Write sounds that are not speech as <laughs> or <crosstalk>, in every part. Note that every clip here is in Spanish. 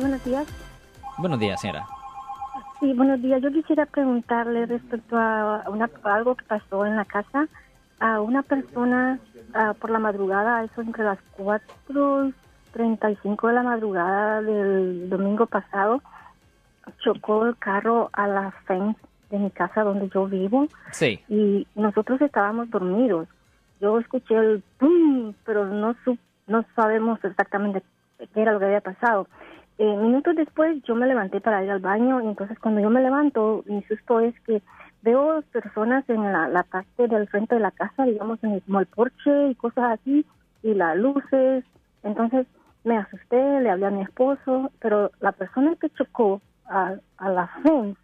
buenos días. Buenos días, señora. Sí, buenos días. Yo quisiera preguntarle respecto a, una, algo que pasó en la casa. A una persona por la madrugada, eso entre las 4.35 de la madrugada del domingo pasado, chocó el carro a la fence de mi casa donde yo vivo. Sí. Y nosotros estábamos dormidos. Yo escuché el pum, pero no, no sabemos exactamente qué era lo que había pasado. Eh, minutos después yo me levanté para ir al baño y entonces cuando yo me levanto, mi susto es que veo personas en la, parte del frente de la casa, digamos, en el, como el porche y cosas así, y las luces. Entonces me asusté, le hablé a mi esposo, pero la persona que chocó a, a la fence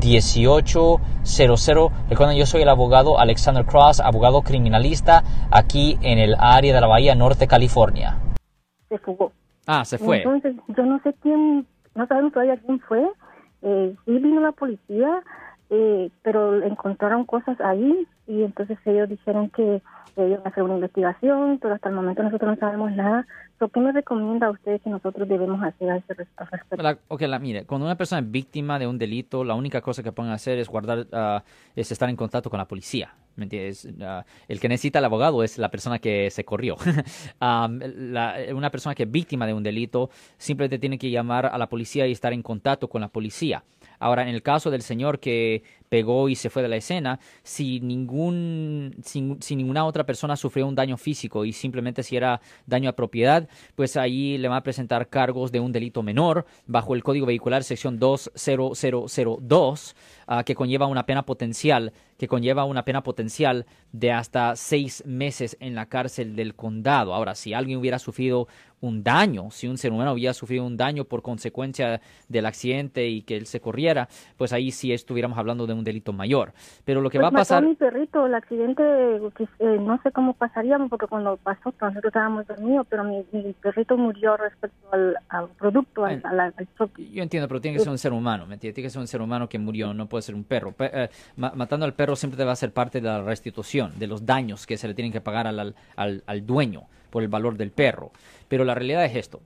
1-800-530-1800. Recuerden, yo soy el abogado Alexander Cross, abogado criminalista aquí en el área de la Bahía Norte, California. Se fugó. Ah, se fue. Entonces, yo no sé quién, no sabemos todavía quién fue. Eh, sí vino la policía, eh, pero encontraron cosas ahí y entonces ellos dijeron que iban a hacer una investigación, pero hasta el momento nosotros no sabemos nada. ¿Qué me recomienda a usted que nosotros debemos hacer a ese respecto? mire, cuando una persona es víctima de un delito, la única cosa que pueden hacer es guardar, uh, es estar en contacto con la policía. ¿Me entiendes? Uh, el que necesita el abogado es la persona que se corrió. <laughs> una persona que es víctima de un delito simplemente tiene que llamar a la policía y estar en contacto con la policía. Ahora, en el caso del señor que pegó y se fue de la escena, si, ningún, si, ninguna otra persona sufrió un daño físico y simplemente si era daño a propiedad, pues ahí le va a presentar cargos de un delito menor bajo el Código Vehicular sección 20002, ah, que conlleva una pena potencial que conlleva una pena potencial de hasta seis meses en la cárcel del condado. Ahora, si alguien hubiera sufrido un daño, si un ser humano hubiera sufrido un daño por consecuencia del accidente y que él se corriera, pues ahí sí estuviéramos hablando de un delito mayor. Pero lo que pues va a pasar... mi perrito, el accidente, eh, no sé cómo pasaríamos, porque cuando pasó, nosotros estábamos dormidos, pero mi, perrito murió respecto al, producto, al, Yo entiendo, pero tiene que ser un ser humano, ¿me entiendes? Tiene que ser un ser humano que murió, no puede ser un perro. Eh, matando al perro siempre va a ser parte de la restitución, de los daños que se le tienen que pagar al, al, al dueño por el valor del perro. Pero la realidad es esto.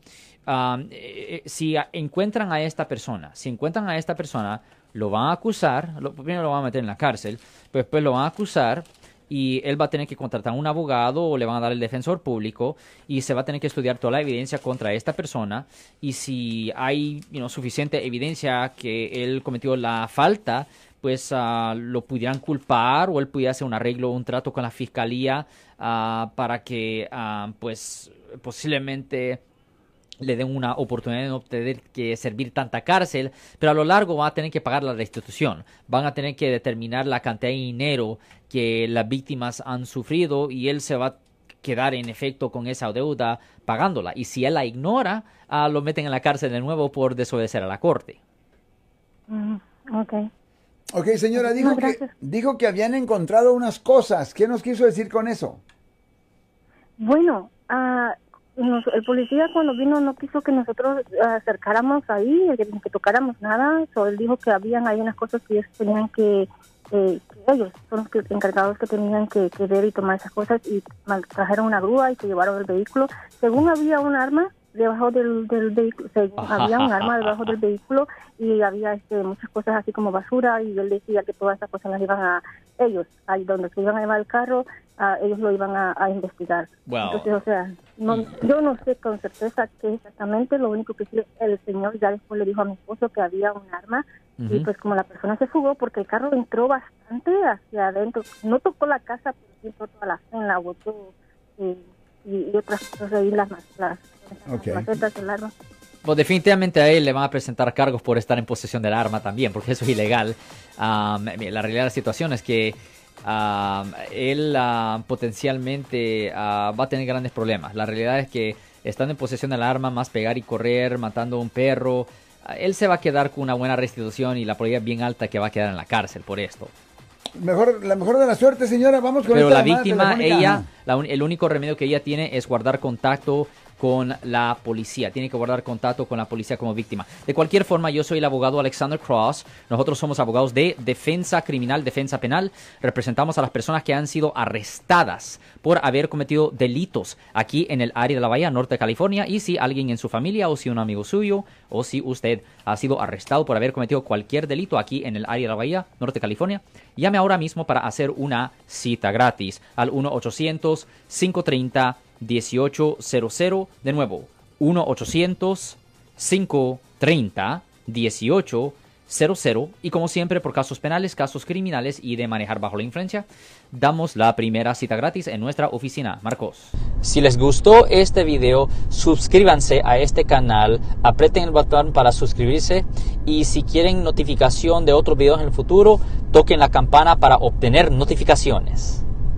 Eh, eh, si encuentran a esta persona, si encuentran a esta persona, lo van a acusar, primero lo van a meter en la cárcel, pero después lo van a acusar y él va a tener que contratar a un abogado o le van a dar el defensor público y se va a tener que estudiar toda la evidencia contra esta persona y si hay suficiente evidencia que él cometió la falta, pues uh, lo pudieran culpar o él pudiera hacer un arreglo, un trato con la fiscalía uh, para que uh, pues posiblemente le den una oportunidad de no tener que servir tanta cárcel, pero a lo largo van a tener que pagar la restitución, van a tener que determinar la cantidad de dinero que las víctimas han sufrido y él se va a quedar en efecto con esa deuda pagándola. Y si él la ignora, lo meten en la cárcel de nuevo por desobedecer a la corte. Mm. Ok, señora, dijo, que, dijo que habían encontrado unas cosas. ¿Qué nos quiso decir con eso? Bueno, uh, el policía cuando vino no quiso que nosotros acercáramos ahí, que, que tocáramos nada. So, él dijo que habían ahí unas cosas que ellos tenían que, que ellos son los encargados que tenían que, que, ver y tomar esas cosas y trajeron una grúa y se llevaron el vehículo. Según había un arma, debajo del, del vehículo, <laughs> había un arma debajo del vehículo y había este, muchas cosas así como basura y él decía que todas esas cosas las iban a ellos, ahí donde se iban a llevar el carro, ellos lo iban a, investigar. Entonces, o sea, no, yo no sé con certeza qué exactamente, lo único que sí, el señor ya después le dijo a mi esposo que había un arma y pues como la persona se fugó porque el carro entró bastante hacia adentro, no tocó la casa, pero sí toda la cena, botó y, y, otras cosas ahí, las, las pues definitivamente a él le van a presentar cargos por estar en posesión del arma también, porque eso es ilegal. la realidad de la situación es que él potencialmente ah, va a tener grandes problemas. La realidad es que estando en posesión del arma, más pegar y correr, matando a un perro, ah, él se va a quedar con una buena restitución y la probabilidad bien alta que va a quedar en la cárcel por esto. Mejor, la mejor de la suerte, señora. Vamos con Pero la víctima, ella, el único remedio que ella tiene es guardar contacto con la policía. Tiene que guardar contacto con la policía como víctima. De cualquier forma, yo soy el abogado Alexander Cross. Nosotros somos abogados de defensa criminal, defensa penal. Representamos a las personas que han sido arrestadas por haber cometido delitos aquí en el área de la Bahía Norte de California. Y si alguien en su familia o si un amigo suyo o si usted ha sido arrestado por haber cometido cualquier delito aquí en el área de la Bahía Norte de California, llame ahora mismo para hacer una cita gratis al 1 800 530 1800. De nuevo, 1-800-530-1800. Y como siempre, por casos penales, casos criminales y de manejar bajo la influencia, damos la primera cita gratis en nuestra oficina. Marcos. Si les gustó este video, suscríbanse a este canal, aprieten el botón para suscribirse y si quieren notificación de otros videos en el futuro, toquen la campana para obtener notificaciones.